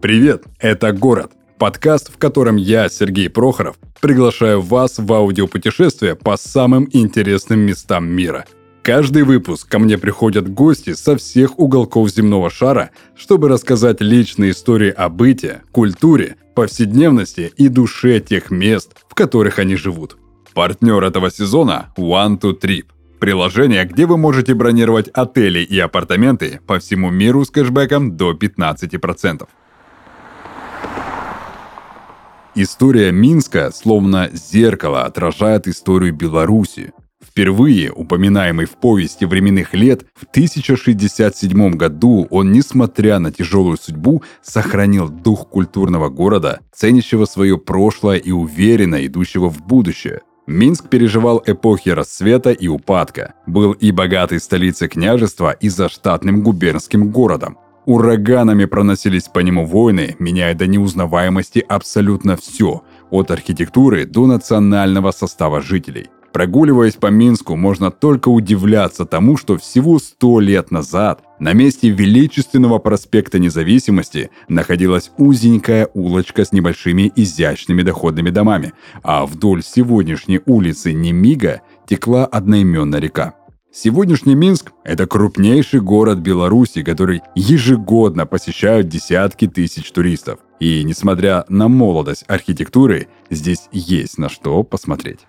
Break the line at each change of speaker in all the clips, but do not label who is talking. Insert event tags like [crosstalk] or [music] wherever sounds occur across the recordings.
Привет, это «Город» – подкаст, в котором я, Сергей Прохоров, приглашаю вас в аудиопутешествие по самым интересным местам мира. Каждый выпуск ко мне приходят гости со всех уголков земного шара, чтобы рассказать личные истории о быте, культуре, повседневности и душе тех мест, в которых они живут. Партнер этого сезона – One to Trip – приложение, где вы можете бронировать отели и апартаменты по всему миру с кэшбэком до 15%. История Минска словно зеркало отражает историю Беларуси. Впервые упоминаемый в повести временных лет, в 1067 году он, несмотря на тяжелую судьбу, сохранил дух культурного города, ценящего свое прошлое и уверенно идущего в будущее. Минск переживал эпохи расцвета и упадка, был и богатой столицей княжества, и заштатным губернским городом. Ураганами проносились по нему войны, меняя до неузнаваемости абсолютно все, от архитектуры до национального состава жителей. Прогуливаясь по Минску, можно только удивляться тому, что всего сто лет назад на месте величественного проспекта Независимости находилась узенькая улочка с небольшими изящными доходными домами, а вдоль сегодняшней улицы Немига текла одноименная река. Сегодняшний Минск – это крупнейший город Беларуси, который ежегодно посещают десятки тысяч туристов. И несмотря на молодость архитектуры, здесь есть на что посмотреть.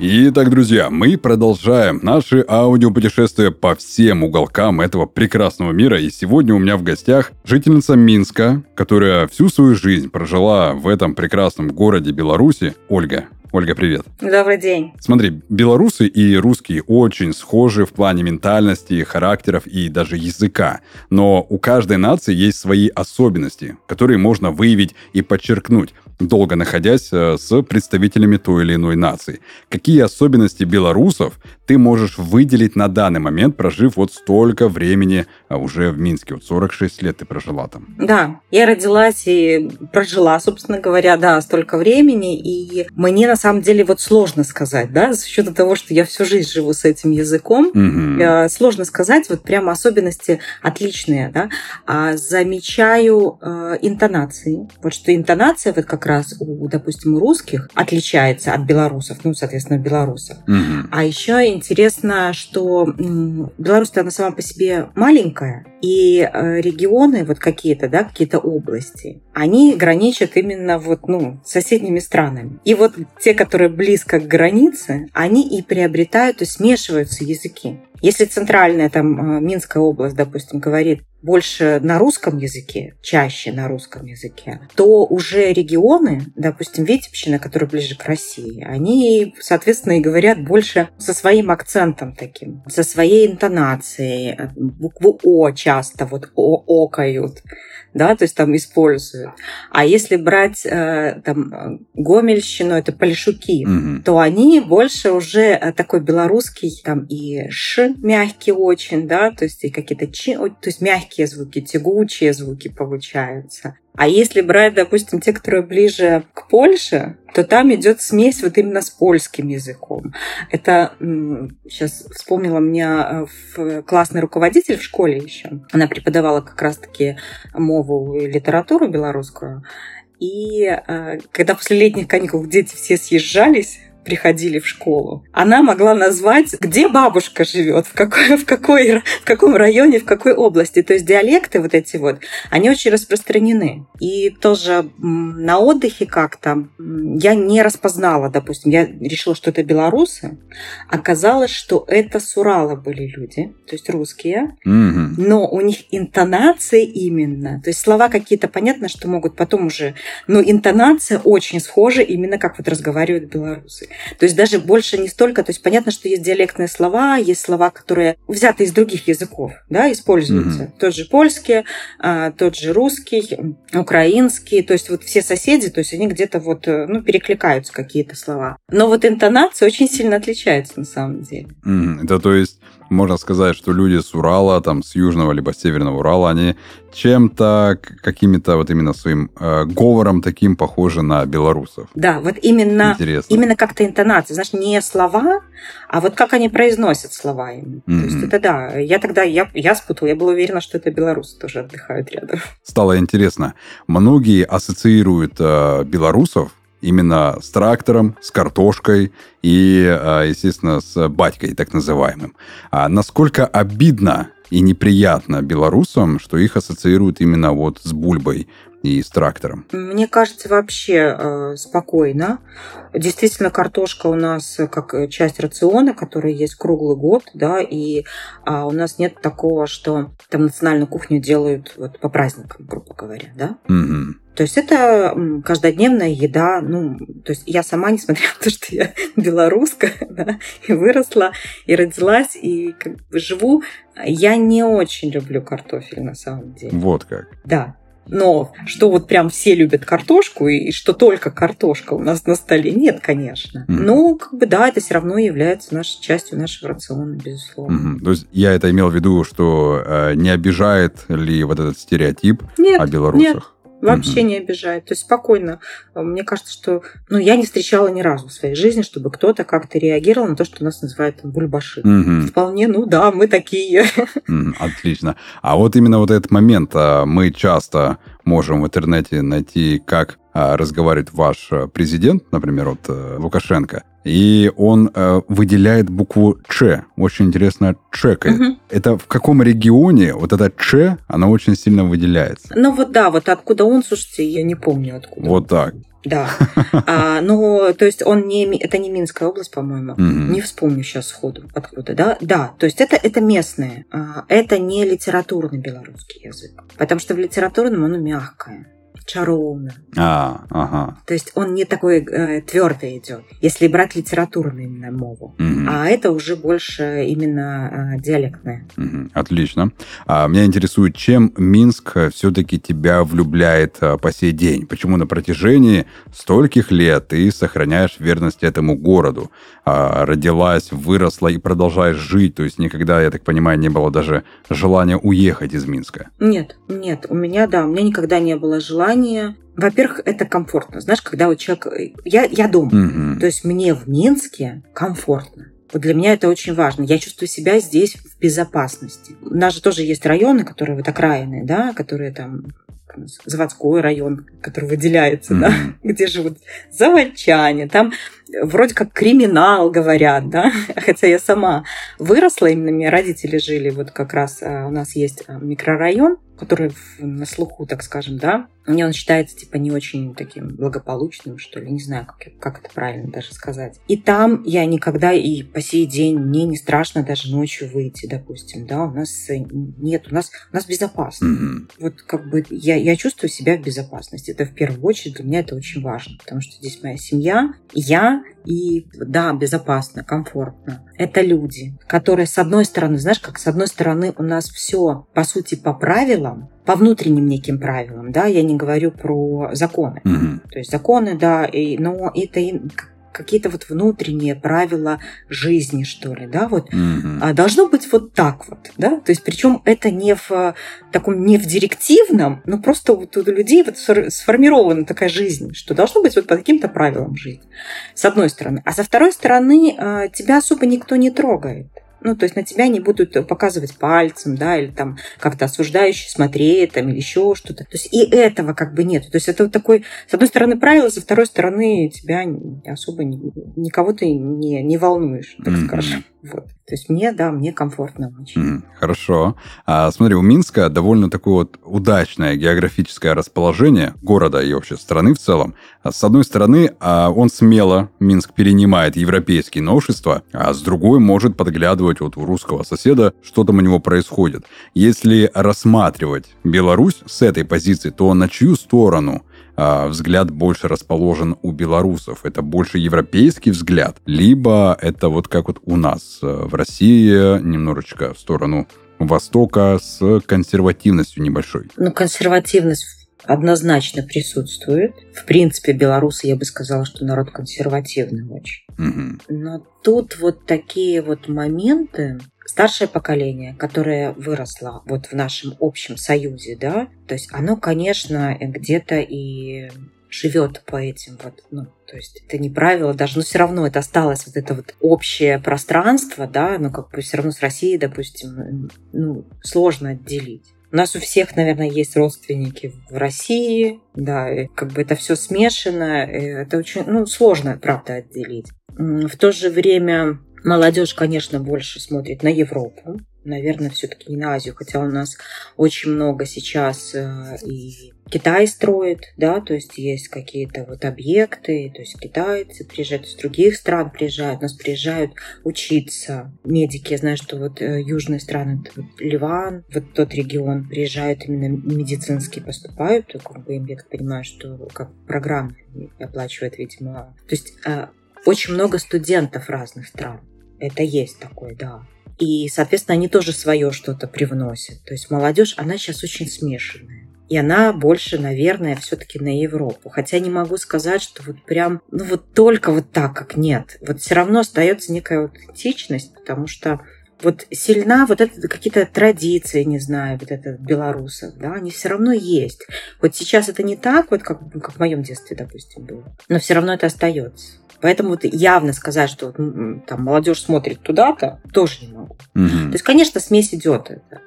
Итак, друзья, мы продолжаем наши аудиопутешествия по всем уголкам этого прекрасного мира. И сегодня у меня в гостях жительница Минска, которая всю свою жизнь прожила в этом прекрасном городе Беларуси, Ольга. Ольга, привет.
Добрый день.
Смотри, белорусы и русские очень схожи в плане ментальности, характеров и даже языка. Но у каждой нации есть свои особенности, которые можно выявить и подчеркнуть долго находясь э, с представителями той или иной нации. Какие особенности белорусов ты можешь выделить на данный момент, прожив вот столько времени а, уже в Минске? Вот 46 лет ты прожила там.
Да, я родилась и прожила, собственно говоря, да, столько времени, и мне на самом деле вот сложно сказать, да, за счет того, что я всю жизнь живу с этим языком, угу. сложно сказать, вот прямо особенности отличные, да, а замечаю э, интонации, вот что интонация вот как раз у, допустим, у русских отличается от белорусов, ну, соответственно, белорусов. Угу. А еще интересно, что Беларусь, она сама по себе маленькая, и э, регионы, вот какие-то, да, какие-то области, они граничат именно вот, ну, с соседними странами. И вот те, которые близко к границе, они и приобретают, и смешиваются языки. Если центральная там э, Минская область, допустим, говорит больше на русском языке, чаще на русском языке, то уже регионы, допустим, Витебщина, которые ближе к России, они, соответственно, и говорят больше со своим акцентом таким, со своей интонацией. Букву О часто вот О окают да, то есть там используют. А если брать э, там Гомельщину, это Полишуки, угу. то они больше уже э, такой белорусский, там и Ш мягкий очень, да, то есть и какие-то чи, то есть мягкие звуки, тягучие звуки получаются. А если брать, допустим, те, которые ближе к Польше, то там идет смесь вот именно с польским языком. Это сейчас вспомнила меня э, классный руководитель в школе еще. Она преподавала как раз-таки мову и литературу белорусскую. И э, когда после летних каникул дети все съезжались, приходили в школу, она могла назвать, где бабушка живет, в, какой, в, какой, в каком районе, в какой области. То есть диалекты вот эти вот, они очень распространены. И тоже на отдыхе как-то я не распознала, допустим, я решила, что это белорусы. Оказалось, что это с Урала были люди, то есть русские, mm-hmm. но у них интонации именно, то есть слова какие-то, понятно, что могут потом уже, но интонация очень схожа именно как вот разговаривают белорусы. То есть даже больше не столько, то есть понятно, что есть диалектные слова, есть слова, которые взяты из других языков, да, используются. Mm-hmm. Тот же польский, а, тот же русский, украинский, то есть вот все соседи, то есть они где-то вот, э, ну, перекликаются какие-то слова. Но вот интонация очень сильно отличается на самом деле.
Mm-hmm. Это то есть можно сказать, что люди с Урала, там, с Южного либо Северного Урала, они чем-то, какими-то вот именно своим э, говором таким похожи на белорусов.
Да, вот именно, Интересно. именно как-то интонация, знаешь, не слова, а вот как они произносят слова им. Mm-hmm. То есть это да, я тогда, я, я спутала, я была уверена, что это белорусы тоже отдыхают рядом. [laughs]
Стало интересно. Многие ассоциируют э, белорусов именно с трактором, с картошкой и, э, естественно, с батькой, так называемым. А насколько обидно и неприятно белорусам, что их ассоциируют именно вот с бульбой и с трактором?
Мне кажется, вообще э, спокойно. Действительно, картошка у нас как часть рациона, который есть круглый год, да, и а у нас нет такого, что там национальную кухню делают вот по праздникам, грубо говоря, да.
Угу.
То есть это каждодневная еда. Ну, то есть я сама, несмотря [laughs] на то, что я белоруска, [laughs] да, и выросла, и родилась, и как бы живу, я не очень люблю картофель на самом деле.
Вот как.
Да. Но что вот прям все любят картошку и что только картошка у нас на столе, нет, конечно. Mm-hmm. Но как бы да, это все равно является нашей частью нашего рациона, безусловно.
Mm-hmm. То есть я это имел в виду, что э, не обижает ли вот этот стереотип
нет,
о белорусах? Нет.
Вообще угу. не обижает. То есть спокойно. Мне кажется, что ну, я не встречала ни разу в своей жизни, чтобы кто-то как-то реагировал на то, что нас называют там, бульбаши.
Угу.
Вполне, ну да, мы такие. [laughs]
Отлично. А вот именно вот этот момент а, мы часто можем в интернете найти, как а, разговаривает ваш а, президент, например, вот э, Лукашенко, и он э, выделяет букву Ч. Очень интересно чекает. Угу. Это в каком регионе вот эта Ч, она очень сильно выделяется?
Ну вот да, вот откуда он, слушайте, я не помню откуда.
Вот так.
Да. [laughs] А, ну, то есть он не... Это не Минская область, по-моему. Угу. Не вспомню сейчас сходу откуда, да? Да, то есть это, это местное. А, это не литературный белорусский язык. Потому что в литературном оно мягкое чаровно.
А, ага.
То есть он не такой э, твердый идет, если брать литературную именно мову.
Угу.
А это уже больше именно э, диалектное.
Угу. Отлично. А, меня интересует, чем Минск все-таки тебя влюбляет а, по сей день? Почему на протяжении стольких лет ты сохраняешь верность этому городу? А, родилась, выросла и продолжаешь жить? То есть никогда, я так понимаю, не было даже желания уехать из Минска?
Нет, нет. У меня, да, у меня никогда не было желания желание. Во-первых, это комфортно. Знаешь, когда у человека... Я, я дома.
Угу.
То есть мне в Минске комфортно. Вот для меня это очень важно. Я чувствую себя здесь в безопасности. У нас же тоже есть районы, которые вот окраины, да, которые там заводской район, который выделяется, mm-hmm. да, [laughs] где живут заводчане, там вроде как криминал говорят, да, [laughs] хотя я сама выросла, именно меня родители жили, вот как раз а, у нас есть а, микрорайон, который на слуху, так скажем, да, мне он считается, типа, не очень таким благополучным, что ли, не знаю, как, как это правильно даже сказать. И там я никогда и по сей день мне не страшно даже ночью выйти, допустим, да, у нас нет, у нас, у нас безопасно.
Mm-hmm.
Вот как бы я, я чувствую себя в безопасности. Это в первую очередь для меня это очень важно, потому что здесь моя семья, я и, да, безопасно, комфортно. Это люди, которые, с одной стороны, знаешь, как с одной стороны у нас все, по сути, по правилам, по внутренним неким правилам, да, я не говорю про законы.
Mm-hmm.
То есть законы, да, и, но это какие-то вот внутренние правила жизни, что ли, да, вот
mm-hmm.
должно быть вот так вот, да, то есть причем это не в таком, не в директивном, но просто вот у людей вот сформирована такая жизнь, что должно быть вот по каким-то правилам жить, с одной стороны, а со второй стороны а, тебя особо никто не трогает. Ну, то есть на тебя не будут показывать пальцем, да, или там как-то осуждающе смотреть, там, или еще что-то. То есть и этого как бы нет. То есть это вот такой, с одной стороны, правило, со второй стороны, тебя особо никого ты не, не волнуешь, так mm-hmm. скажем. Вот. То есть мне, да, мне комфортно очень.
Mm, хорошо. А, смотри, у Минска довольно такое вот удачное географическое расположение города и вообще страны в целом. А с одной стороны, а, он смело, Минск перенимает европейские новшества, а с другой может подглядывать вот у русского соседа, что там у него происходит. Если рассматривать Беларусь с этой позиции, то на чью сторону взгляд больше расположен у белорусов. Это больше европейский взгляд, либо это вот как вот у нас э, в России немножечко в сторону Востока с консервативностью небольшой.
Ну, консервативность однозначно присутствует. В принципе, белорусы, я бы сказала, что народ консервативный очень.
Угу.
Но тут вот такие вот моменты, старшее поколение, которое выросло вот в нашем общем союзе, да, то есть оно, конечно, где-то и живет по этим вот, ну, то есть это не правило даже, но все равно это осталось вот это вот общее пространство, да, но как бы все равно с Россией, допустим, ну, сложно отделить. У нас у всех, наверное, есть родственники в России, да, и как бы это все смешано, это очень, ну, сложно, правда, отделить. В то же время молодежь, конечно, больше смотрит на Европу, наверное, все-таки не на Азию, хотя у нас очень много сейчас э, и Китай строит, да, то есть есть какие-то вот объекты, то есть китайцы приезжают из других стран, приезжают, нас приезжают учиться. Медики, я знаю, что вот э, южные страны, вот Ливан, вот тот регион, приезжают именно медицинские, поступают, как бы им, я так понимаю, что как программы оплачивает, видимо. То есть э, очень много студентов разных стран. Это есть такое, да. И, соответственно, они тоже свое что-то привносят. То есть молодежь, она сейчас очень смешанная. И она больше, наверное, все-таки на Европу. Хотя не могу сказать, что вот прям, ну вот только вот так, как нет. Вот все равно остается некая аутентичность, потому что вот сильна вот это какие-то традиции, не знаю, вот это белорусов, да, они все равно есть. Вот сейчас это не так, вот как, как в моем детстве, допустим, было, но все равно это остается. Поэтому вот явно сказать, что там молодежь смотрит туда-то, тоже не могу. Угу. То есть, конечно, смесь идет это.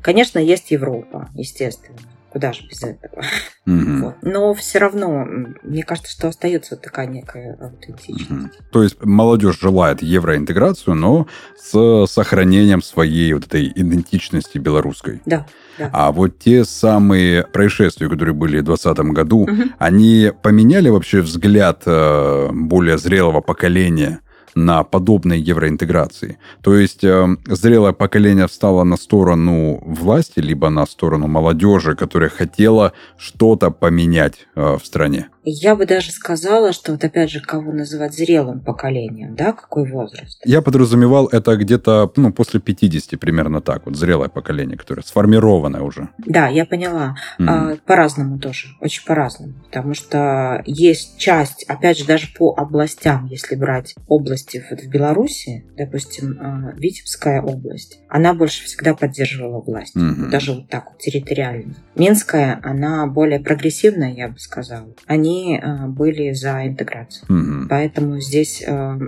Конечно, есть Европа, естественно. Куда же без этого? Mm-hmm. Вот. Но все равно, мне кажется, что остается вот такая некая аутентичность. Mm-hmm.
То есть молодежь желает евроинтеграцию, но с сохранением своей вот этой идентичности белорусской.
Да. Да.
А вот те самые происшествия, которые были в 2020 году, угу. они поменяли вообще взгляд э, более зрелого поколения на подобной евроинтеграции. То есть э, зрелое поколение встало на сторону власти, либо на сторону молодежи, которая хотела что-то поменять э, в стране.
Я бы даже сказала, что вот опять же, кого называть зрелым поколением, да, какой возраст?
Я подразумевал это где-то ну, после 50 примерно так, вот зрелое поколение, которое сформированное уже.
Да, я поняла. Mm-hmm. А, по-разному тоже, очень по-разному, потому что есть часть, опять же, даже по областям, если брать области вот в Беларуси, допустим, а, Витебская область, она больше всегда поддерживала власть, mm-hmm. даже вот так вот территориально. Минская, она более прогрессивная, я бы сказала. Они а, были за интеграцию. Mm-hmm. Поэтому здесь э,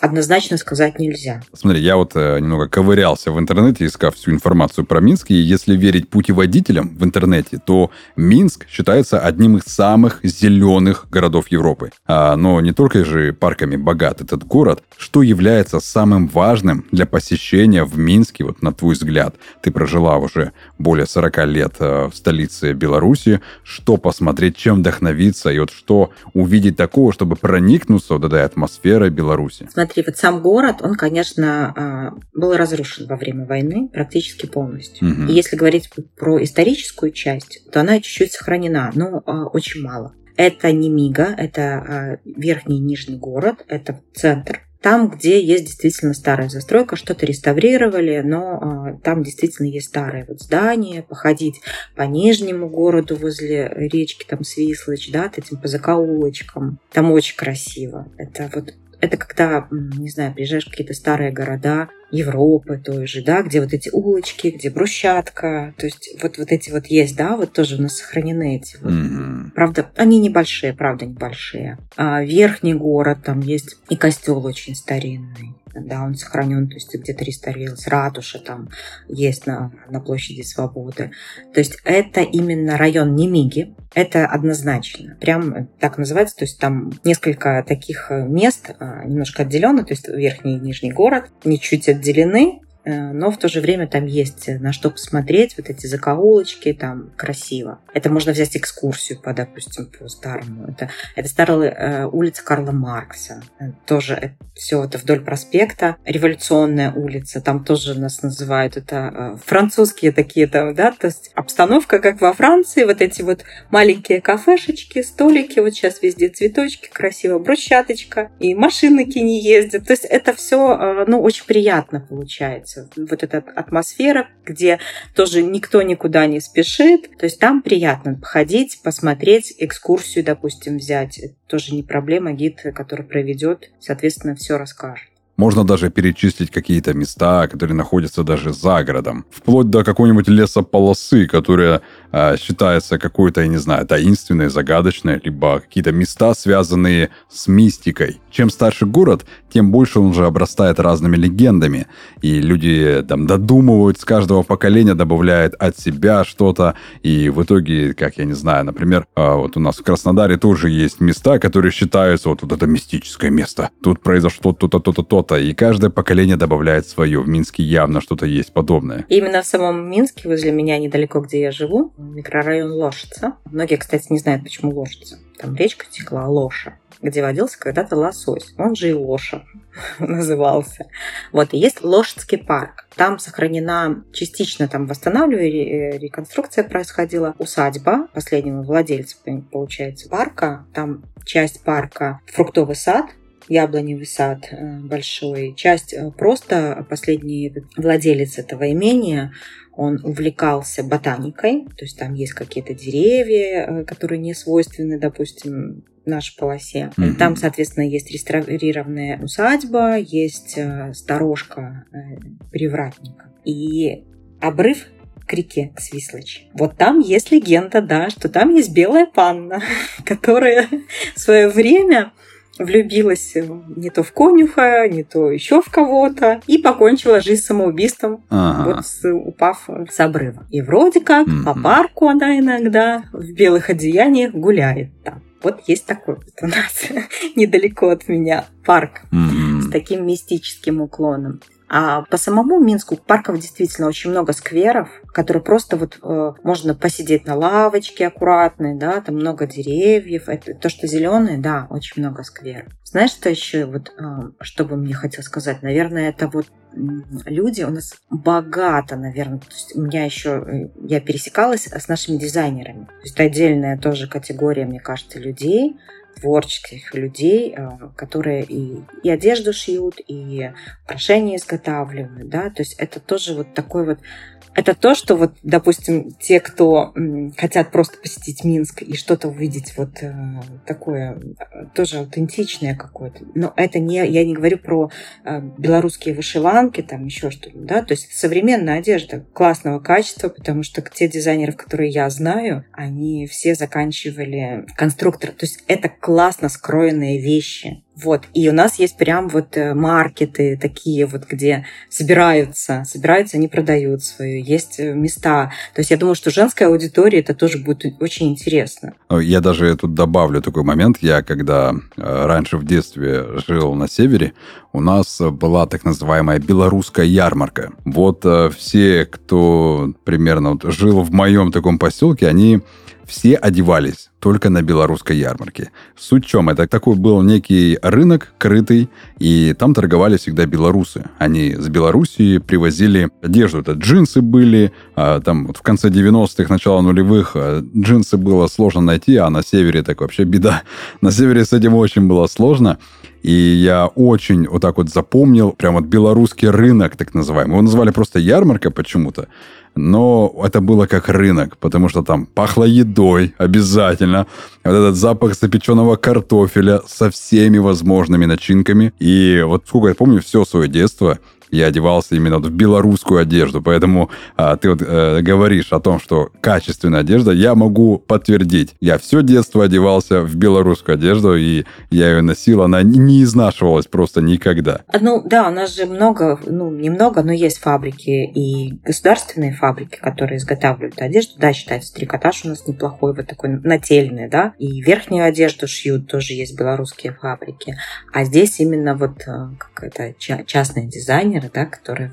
однозначно сказать нельзя.
Смотри, я вот э, немного ковырялся в интернете, искав всю информацию про Минск, и если верить путеводителям в интернете, то Минск считается одним из самых зеленых городов Европы. А, но не только же парками богат этот город, что является самым важным для посещения в Минске, вот на твой взгляд, ты прожила уже более 40 лет э, в столице Беларуси, что посмотреть, чем вдохновиться, и вот что увидеть такого, чтобы проникнуться вот этой атмосферой Беларуси?
Смотри, вот сам город, он, конечно, а, был разрушен во время войны практически полностью. Угу. И если говорить про историческую часть, то она чуть-чуть сохранена, но а, очень мало. Это не Мига, это а, верхний и нижний город, это центр там, где есть действительно старая застройка, что-то реставрировали, но э, там действительно есть старые вот здания, походить по нижнему городу возле речки, там Свислочь, да, этим по закоулочкам. Там очень красиво. Это вот это когда, не знаю, приезжаешь в какие-то старые города Европы той же, да, где вот эти улочки, где брусчатка, то есть вот, вот эти вот есть, да, вот тоже у нас сохранены эти вот. Mm-hmm. Правда, они небольшие, правда, небольшие. А верхний город, там есть и костел очень старинный да, он сохранен, то есть где-то реставрировалась, ратуша там есть на, на площади Свободы. То есть это именно район Немиги, это однозначно, прям так называется, то есть там несколько таких мест а, немножко отделено, то есть верхний и нижний город, они чуть отделены, но в то же время там есть на что посмотреть, вот эти закоулочки, там красиво. Это можно взять экскурсию по, допустим, по старому. Это, это старая э, улица Карла Маркса. Э, тоже это, все это вдоль проспекта. Революционная улица, там тоже нас называют, это французские такие там, да, то есть обстановка, как во Франции, вот эти вот маленькие кафешечки, столики, вот сейчас везде цветочки, красиво, брусчаточка, и машинки не ездят. То есть это все, ну, очень приятно получается вот эта атмосфера, где тоже никто никуда не спешит. То есть там приятно походить, посмотреть, экскурсию, допустим, взять. Это тоже не проблема. Гид, который проведет, соответственно, все расскажет.
Можно даже перечислить какие-то места, которые находятся даже за городом. Вплоть до какой-нибудь лесополосы, которая э, считается какой-то, я не знаю, таинственной, загадочной, либо какие-то места, связанные с мистикой. Чем старше город, тем больше он уже обрастает разными легендами. И люди там додумывают с каждого поколения, добавляют от себя что-то. И в итоге, как я не знаю, например, э, вот у нас в Краснодаре тоже есть места, которые считаются вот, вот это мистическое место. Тут произошло то-то, то-то, то-то. И каждое поколение добавляет свое. В Минске явно что-то есть подобное.
Именно в самом Минске, возле меня, недалеко, где я живу, микрорайон Лошица. Многие, кстати, не знают, почему Лошица. Там речка текла Лоша где водился когда-то лосось. Он же и Лоша [laughs] назывался. Вот, и есть Лошадский парк. Там сохранена частично, там восстанавливали, реконструкция происходила. Усадьба последнего владельца, получается, парка. Там часть парка фруктовый сад, яблоневый сад э, большой. Часть э, просто последний владелец этого имения он увлекался ботаникой, то есть там есть какие-то деревья, э, которые не свойственны, допустим, нашей полосе. Mm-hmm. Там, соответственно, есть реставрированная усадьба, есть сторожка привратника. И обрыв к реке Свислочь. Вот там есть легенда, да, что там есть белая панна, [laughs] которая в свое время влюбилась не то в конюха, не то еще в кого-то, и покончила жизнь самоубийством, ага. вот с, упав с обрыва. И вроде как mm-hmm. по парку она иногда в белых одеяниях гуляет там. Вот есть такой вот у нас [laughs] недалеко от меня парк mm-hmm. с таким мистическим уклоном. А по самому Минску парков действительно очень много скверов, которые просто вот э, можно посидеть на лавочке аккуратной, да, там много деревьев. Это то, что зеленое, да, очень много скверов. Знаешь, что еще вот, э, что бы мне хотел сказать? Наверное, это вот люди у нас богато, наверное. То есть у меня еще э, я пересекалась с нашими дизайнерами. То есть отдельная тоже категория, мне кажется, людей, творческих людей, э, которые и, и одежду шьют, и украшения изготавливают, да, то есть это тоже вот такой вот это то, что вот, допустим, те, кто хотят просто посетить Минск и что-то увидеть вот э, такое тоже аутентичное какое-то. Но это не, я не говорю про э, белорусские вышиванки, там еще что-то, да, то есть современная одежда классного качества, потому что те дизайнеры, которые я знаю, они все заканчивали конструктор. То есть это классно скроенные вещи. Вот. И у нас есть прям вот э, маркеты такие вот, где собираются, собираются, они продают свою. Есть э, места. То есть я думаю, что женская аудитория это тоже будет очень интересно.
Я даже тут добавлю такой момент. Я когда э, раньше в детстве жил на севере, у нас была так называемая белорусская ярмарка. Вот все, кто примерно вот жил в моем таком поселке, они все одевались только на белорусской ярмарке. Суть в чем? Это такой был некий рынок крытый, и там торговали всегда белорусы. Они с Белоруссии привозили одежду. Это джинсы были, а там вот в конце 90-х, начало нулевых а, джинсы было сложно найти, а на севере так вообще беда. [laughs] На севере с этим очень было сложно. И я очень вот так вот запомнил прям вот белорусский рынок, так называемый. Его называли просто ярмарка почему-то но это было как рынок, потому что там пахло едой обязательно. Вот этот запах запеченного картофеля со всеми возможными начинками. И вот сколько я помню, все свое детство я одевался именно в белорусскую одежду. Поэтому а, ты вот э, говоришь о том, что качественная одежда, я могу подтвердить. Я все детство одевался в белорусскую одежду, и я ее носил, она не изнашивалась просто никогда.
Ну да, у нас же много, ну немного, но есть фабрики и государственные фабрики, которые изготавливают одежду. Да, считается, трикотаж у нас неплохой, вот такой нательный, да. И верхнюю одежду шьют, тоже есть белорусские фабрики. А здесь именно вот э, какая-то частный дизайнер, дизайнеры, да, которые...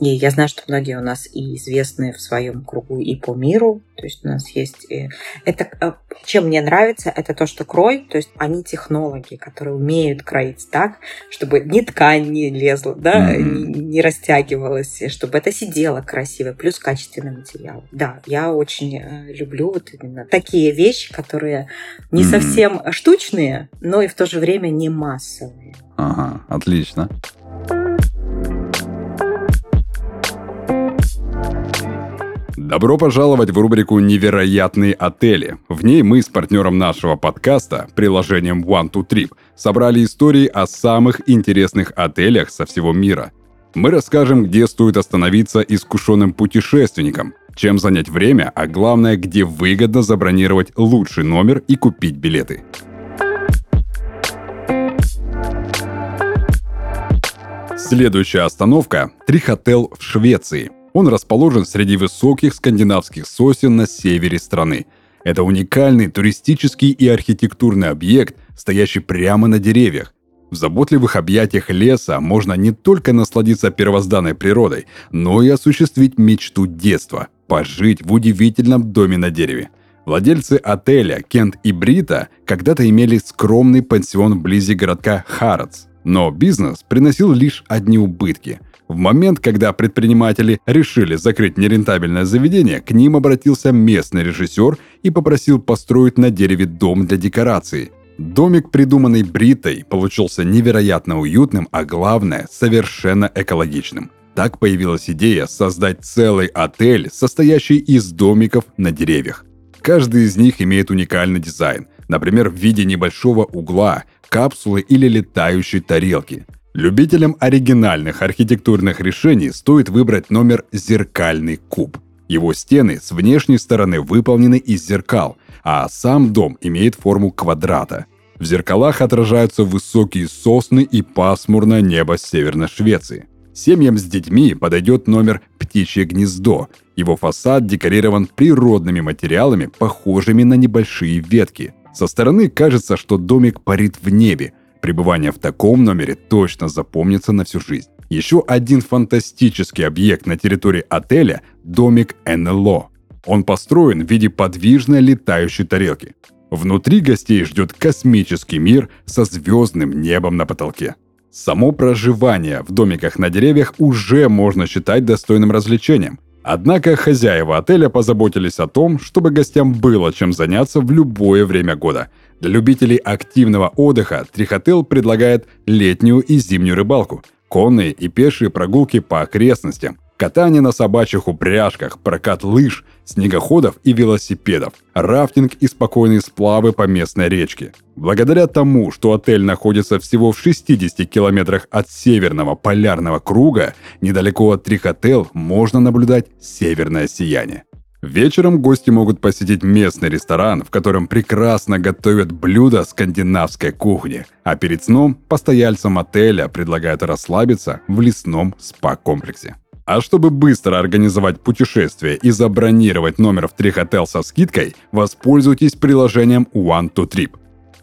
И я знаю, что многие у нас и известны в своем кругу и по миру. То есть у нас есть... Э, это, э, чем мне нравится, это то, что крой, то есть они технологи, которые умеют кроить так, чтобы ни ткань не лезла, да, mm-hmm. не, не растягивалась, чтобы это сидело красиво, плюс качественный материал. Да, я очень э, люблю вот именно такие вещи, которые не mm-hmm. совсем штучные, но и в то же время не массовые.
Ага, отлично. Добро пожаловать в рубрику «Невероятные отели». В ней мы с партнером нашего подкаста, приложением One to Trip, собрали истории о самых интересных отелях со всего мира. Мы расскажем, где стоит остановиться искушенным путешественникам, чем занять время, а главное, где выгодно забронировать лучший номер и купить билеты. Следующая остановка – Трихотел в Швеции – он расположен среди высоких скандинавских сосен на севере страны. Это уникальный туристический и архитектурный объект, стоящий прямо на деревьях. В заботливых объятиях леса можно не только насладиться первозданной природой, но и осуществить мечту детства – пожить в удивительном доме на дереве. Владельцы отеля Кент и Брита когда-то имели скромный пансион вблизи городка Харадс, но бизнес приносил лишь одни убытки – в момент, когда предприниматели решили закрыть нерентабельное заведение, к ним обратился местный режиссер и попросил построить на дереве дом для декорации. Домик, придуманный Бритой, получился невероятно уютным, а главное, совершенно экологичным. Так появилась идея создать целый отель, состоящий из домиков на деревьях. Каждый из них имеет уникальный дизайн, например, в виде небольшого угла, капсулы или летающей тарелки – Любителям оригинальных архитектурных решений стоит выбрать номер «Зеркальный куб». Его стены с внешней стороны выполнены из зеркал, а сам дом имеет форму квадрата. В зеркалах отражаются высокие сосны и пасмурное небо Северной Швеции. Семьям с детьми подойдет номер «Птичье гнездо». Его фасад декорирован природными материалами, похожими на небольшие ветки. Со стороны кажется, что домик парит в небе – Пребывание в таком номере точно запомнится на всю жизнь. Еще один фантастический объект на территории отеля – домик НЛО. Он построен в виде подвижной летающей тарелки. Внутри гостей ждет космический мир со звездным небом на потолке. Само проживание в домиках на деревьях уже можно считать достойным развлечением. Однако хозяева отеля позаботились о том, чтобы гостям было чем заняться в любое время года – для любителей активного отдыха Трихотел предлагает летнюю и зимнюю рыбалку, конные и пешие прогулки по окрестностям, катание на собачьих упряжках, прокат лыж, снегоходов и велосипедов, рафтинг и спокойные сплавы по местной речке. Благодаря тому, что отель находится всего в 60 километрах от северного полярного круга, недалеко от Трихотел можно наблюдать северное сияние. Вечером гости могут посетить местный ресторан, в котором прекрасно готовят блюда скандинавской кухни, а перед сном постояльцам отеля предлагают расслабиться в лесном спа-комплексе. А чтобы быстро организовать путешествие и забронировать номер в Трихотел со скидкой, воспользуйтесь приложением One to Trip.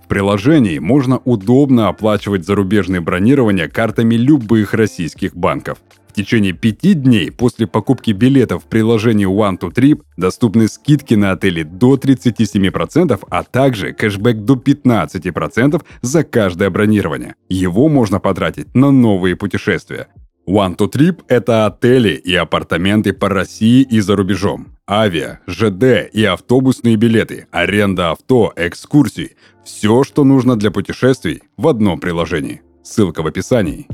В приложении можно удобно оплачивать зарубежные бронирования картами любых российских банков. Течение пяти дней после покупки билетов в приложении One to Trip доступны скидки на отели до 37%, а также кэшбэк до 15% за каждое бронирование. Его можно потратить на новые путешествия. One to Trip – это отели и апартаменты по России и за рубежом. Авиа, ЖД и автобусные билеты, аренда авто, экскурсии – все, что нужно для путешествий в одном приложении. Ссылка в описании.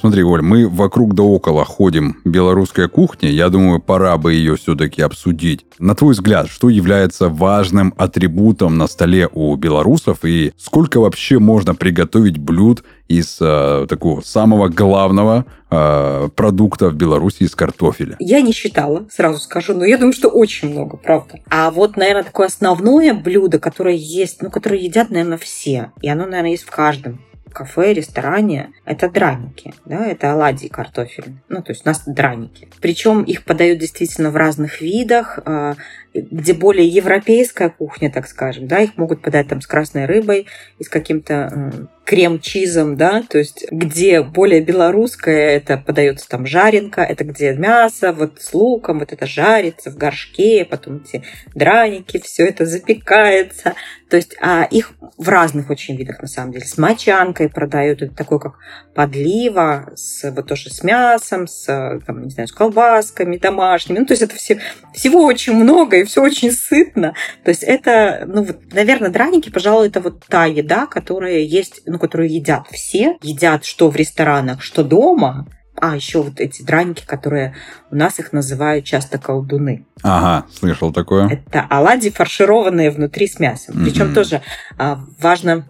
Смотри, Оль, мы вокруг да около ходим белорусской кухни. Я думаю, пора бы ее все-таки обсудить. На твой взгляд, что является важным атрибутом на столе у белорусов и сколько вообще можно приготовить блюд из э, такого самого главного э, продукта в Беларуси из картофеля?
Я не считала, сразу скажу, но я думаю, что очень много, правда. А вот, наверное, такое основное блюдо, которое есть, ну, которое едят, наверное, все, и оно, наверное, есть в каждом кафе, ресторане, это драники, да, это оладьи картофельные. Ну, то есть у нас драники. Причем их подают действительно в разных видах, а, где более европейская кухня, так скажем, да, их могут подать там с красной рыбой и с каким-то крем-чизом, да, то есть где более белорусское, это подается там жаренка, это где мясо, вот с луком, вот это жарится в горшке, потом эти драники, все это запекается, То есть а их в разных очень видах, на самом деле. С мочанкой продают, это такое как подлива, с, вот тоже с мясом, с, там, не знаю, с колбасками домашними. Ну, то есть это все, всего очень много и все очень сытно. То есть это, ну, вот, наверное, драники, пожалуй, это вот та еда, которая есть, ну, которую едят все. Едят что в ресторанах, что дома. А, еще вот эти драники, которые у нас их называют часто колдуны.
Ага, слышал такое.
Это оладьи, фаршированные внутри с мясом. Mm-hmm. Причем тоже а, важно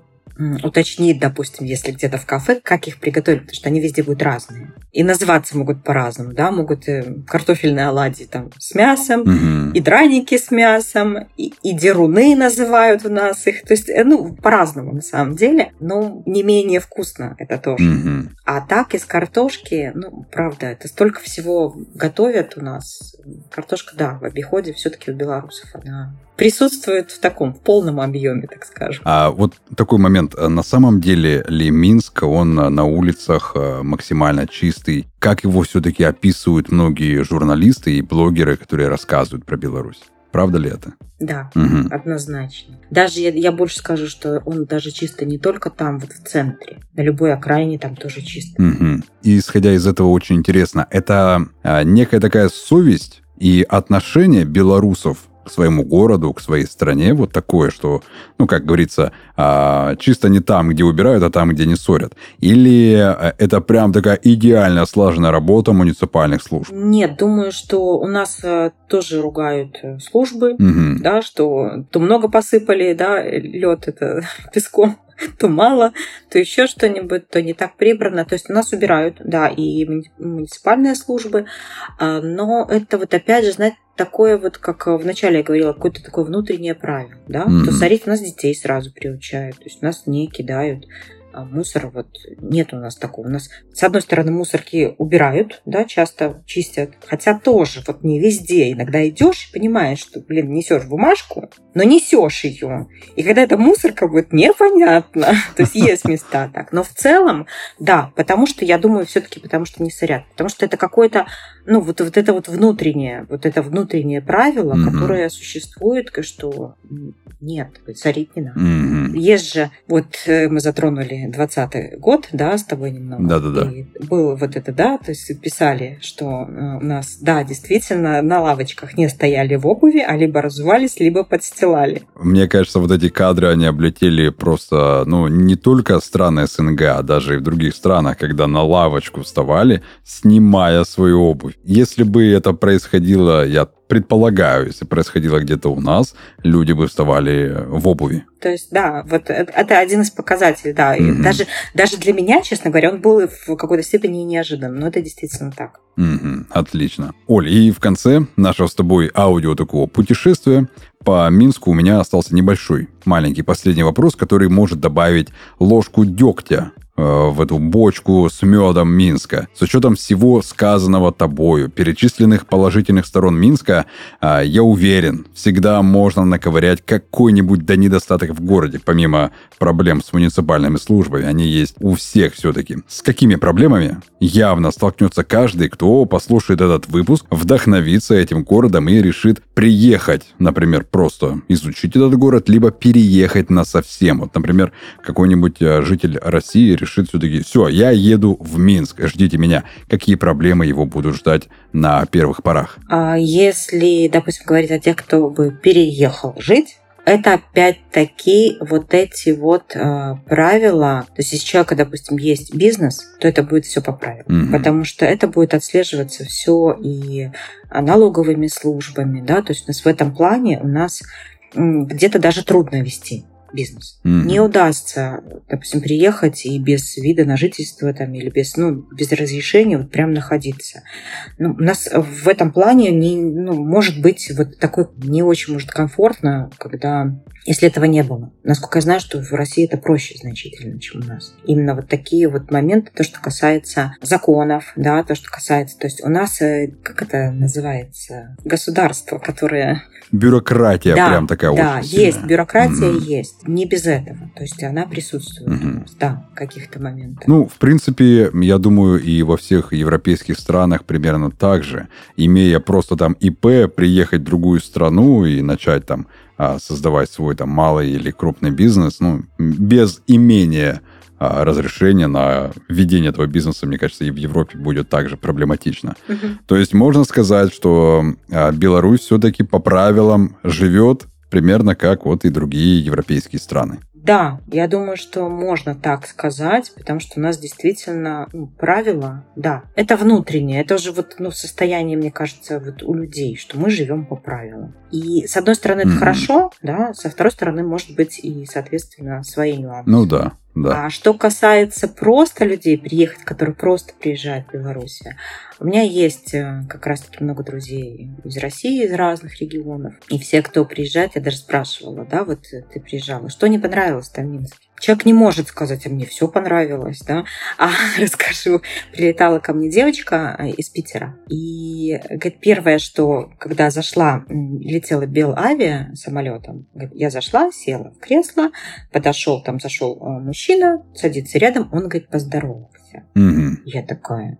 уточнить, допустим, если где-то в кафе, как их приготовить, потому что они везде будут разные. И называться могут по-разному, да, могут э, картофельные оладьи там с мясом, угу. и драники с мясом, и, и деруны называют у нас их, то есть, э, ну, по-разному на самом деле, но не менее вкусно это тоже. Угу. А так из картошки, ну, правда, это столько всего готовят у нас. Картошка, да, в обиходе все-таки у белорусов она присутствует в таком, в полном объеме, так скажем.
А вот такой момент. На самом деле ли Минск, он на улицах э, максимально чистый? Как его все-таки описывают многие журналисты и блогеры, которые рассказывают про Беларусь? Правда ли это?
Да, угу. однозначно. Даже я, я больше скажу, что он даже чисто не только там, вот в центре, на любой окраине там тоже чисто.
Угу. И исходя из этого очень интересно, это а, некая такая совесть и отношение белорусов к своему городу, к своей стране, вот такое, что, ну, как говорится, а, чисто не там, где убирают, а там, где не ссорят? Или э, это прям такая идеально слаженная работа муниципальных служб?
Нет, думаю, что у нас э, тоже ругают э, службы, угу. да, что то много посыпали, да, лед это [laughs] песком [laughs] то мало, то еще что-нибудь, то не так прибрано. То есть у нас убирают, да, и муниципальные службы, а, но это вот опять же, знаете, такое вот, как вначале я говорила, какое-то такое внутреннее правило, да, mm-hmm. то сорить у нас детей сразу приучают, то есть нас не кидают а мусор вот нет у нас такого. У нас, с одной стороны, мусорки убирают, да, часто чистят, хотя тоже вот не везде. Иногда идешь и понимаешь, что, блин, несешь бумажку, но несешь ее. И когда эта мусорка будет непонятно. [laughs] То есть есть места так. Но в целом, да, потому что, я думаю, все-таки потому что не сорят. Потому что это какое-то, ну, вот, вот это вот внутреннее, вот это внутреннее правило, mm-hmm. которое существует, что нет, сорить не надо. Mm-hmm. Есть же, вот э, мы затронули 20 год, да, с тобой немного.
Да-да-да.
Было вот это, да, то есть писали, что э, у нас, да, действительно, на лавочках не стояли в обуви, а либо разувались, либо подстилали.
Мне кажется, вот эти кадры, они облетели просто, ну, не только страны СНГ, а даже и в других странах, когда на лавочку вставали, снимая свою обувь. Если бы это происходило, я предполагаю, если происходило где-то у нас, люди бы вставали в обуви.
То есть, да, вот это один из показателей, да. Mm-hmm. даже, даже для меня, честно говоря, он был в какой-то степени неожиданным, но это действительно так.
Mm-hmm. Отлично. Оль, и в конце нашего с тобой аудио такого путешествия по Минску у меня остался небольшой, маленький последний вопрос, который может добавить ложку дегтя в эту бочку с медом Минска. С учетом всего сказанного тобою, перечисленных положительных сторон Минска, э, я уверен, всегда можно наковырять какой-нибудь да недостаток в городе, помимо проблем с муниципальными службами. Они есть у всех все-таки. С какими проблемами явно столкнется каждый, кто послушает этот выпуск, вдохновится этим городом и решит приехать, например, просто изучить этот город, либо переехать на совсем. Вот, например, какой-нибудь э, житель России решит решит все-таки, все, я еду в Минск, ждите меня. Какие проблемы его будут ждать на первых порах?
А если, допустим, говорить о тех, кто бы переехал жить, это опять-таки вот эти вот э, правила. То есть, если у человека, допустим, есть бизнес, то это будет все по правилам. Mm-hmm. Потому что это будет отслеживаться все и налоговыми службами. Да? То есть у нас в этом плане у нас где-то даже трудно вести бизнес. Mm-hmm. Не удастся, допустим, приехать и без вида на жительство там, или без, ну, без разрешения вот прям находиться. Ну, у нас в этом плане не, ну, может быть вот такой не очень может комфортно, когда если этого не было. Насколько я знаю, что в России это проще значительно, чем у нас. Именно вот такие вот моменты, то, что касается законов, да, то, что касается, то есть у нас, э, как это называется, государство, которое...
Бюрократия да, прям такая
Да,
очень
есть, бюрократия mm-hmm. есть. Не без этого. То есть она присутствует угу. да, в каких-то моментах.
Ну, в принципе, я думаю, и во всех европейских странах примерно так же. Имея просто там ИП, приехать в другую страну и начать там а, создавать свой там малый или крупный бизнес, ну, без имения а, разрешения на ведение этого бизнеса, мне кажется, и в Европе будет также проблематично. Угу. То есть можно сказать, что а, Беларусь все-таки по правилам живет примерно как вот и другие европейские страны.
Да, я думаю, что можно так сказать, потому что у нас действительно ну, правила, да, это внутреннее, это уже вот ну, состояние, мне кажется, вот у людей, что мы живем по правилам. И с одной стороны это mm-hmm. хорошо, да, со второй стороны может быть и, соответственно, свои нюансы.
Ну да, да.
А что касается просто людей приехать, которые просто приезжают в Беларусь, у меня есть э, как раз-таки много друзей из России, из разных регионов. И все, кто приезжает, я даже спрашивала, да, вот ты приезжала, что не понравилось там в Минске? Человек не может сказать, а мне все понравилось, да. А [laughs] расскажу, прилетала ко мне девочка э, из Питера. И говорит, первое, что когда зашла, летела Белавиа самолетом, говорит, я зашла, села в кресло, подошел, там зашел э, мужчина, садится рядом, он, говорит, поздоровался. Угу. Я такая,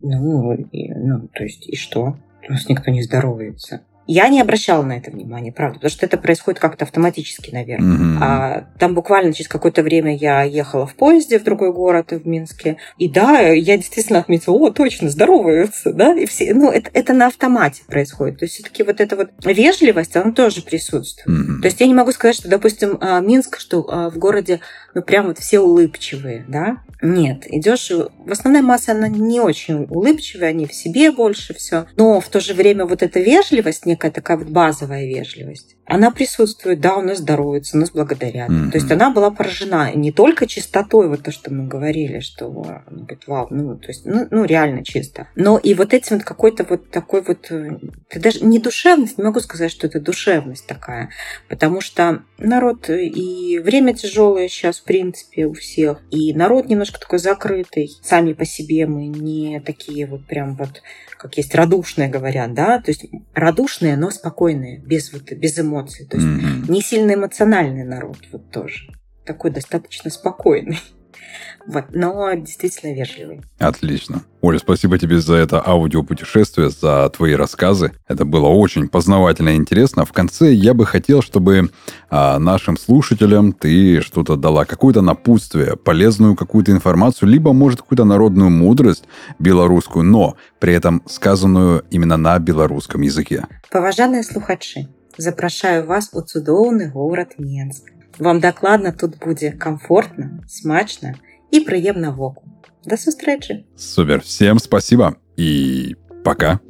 ну, и, ну, то есть, и что? У нас никто не здоровается. Я не обращала на это внимания, правда, потому что это происходит как-то автоматически, наверное. Mm-hmm. А там буквально через какое-то время я ехала в поезде в другой город, в Минске. И да, я действительно отметила, о, точно, здороваются, да, и все, ну, это, это на автомате происходит. То есть все-таки вот эта вот вежливость, она тоже присутствует. Mm-hmm. То есть я не могу сказать, что, допустим, а, Минск, что а, в городе, ну, прям вот все улыбчивые, да, нет, идешь, в основная масса, она не очень улыбчивая, они в себе больше все. Но в то же время вот эта вежливость, некая такая вот базовая вежливость, она присутствует, да, у нас здоровится, у нас благодарят. Mm-hmm. То есть она была поражена не только чистотой, вот то, что мы говорили, что она говорит, вау, ну, то есть, ну, ну реально чисто. Но и вот этим вот какой-то вот такой вот, это даже не душевность, не могу сказать, что это душевность такая, потому что народ и время тяжелое сейчас, в принципе, у всех, и народ немножко такой закрытый, сами по себе мы не такие вот прям вот, как есть радушные говорят, да, то есть радушные, но спокойные, без вот, без эмоций эмоций. То есть mm-hmm. не сильно эмоциональный народ вот тоже. Такой достаточно спокойный. [laughs] Вот, но действительно вежливый.
Отлично. Оля, спасибо тебе за это аудиопутешествие, за твои рассказы. Это было очень познавательно и интересно. В конце я бы хотел, чтобы а, нашим слушателям ты что-то дала, какое-то напутствие, полезную какую-то информацию, либо, может, какую-то народную мудрость белорусскую, но при этом сказанную именно на белорусском языке.
Поважанные слухачи, запрашаю вас у цудоўны горад Менск. Вам дакладна тут будзе комфортно, смачна и прыемна воку. До сустрэчы.
Супер, всем спасибо и пока.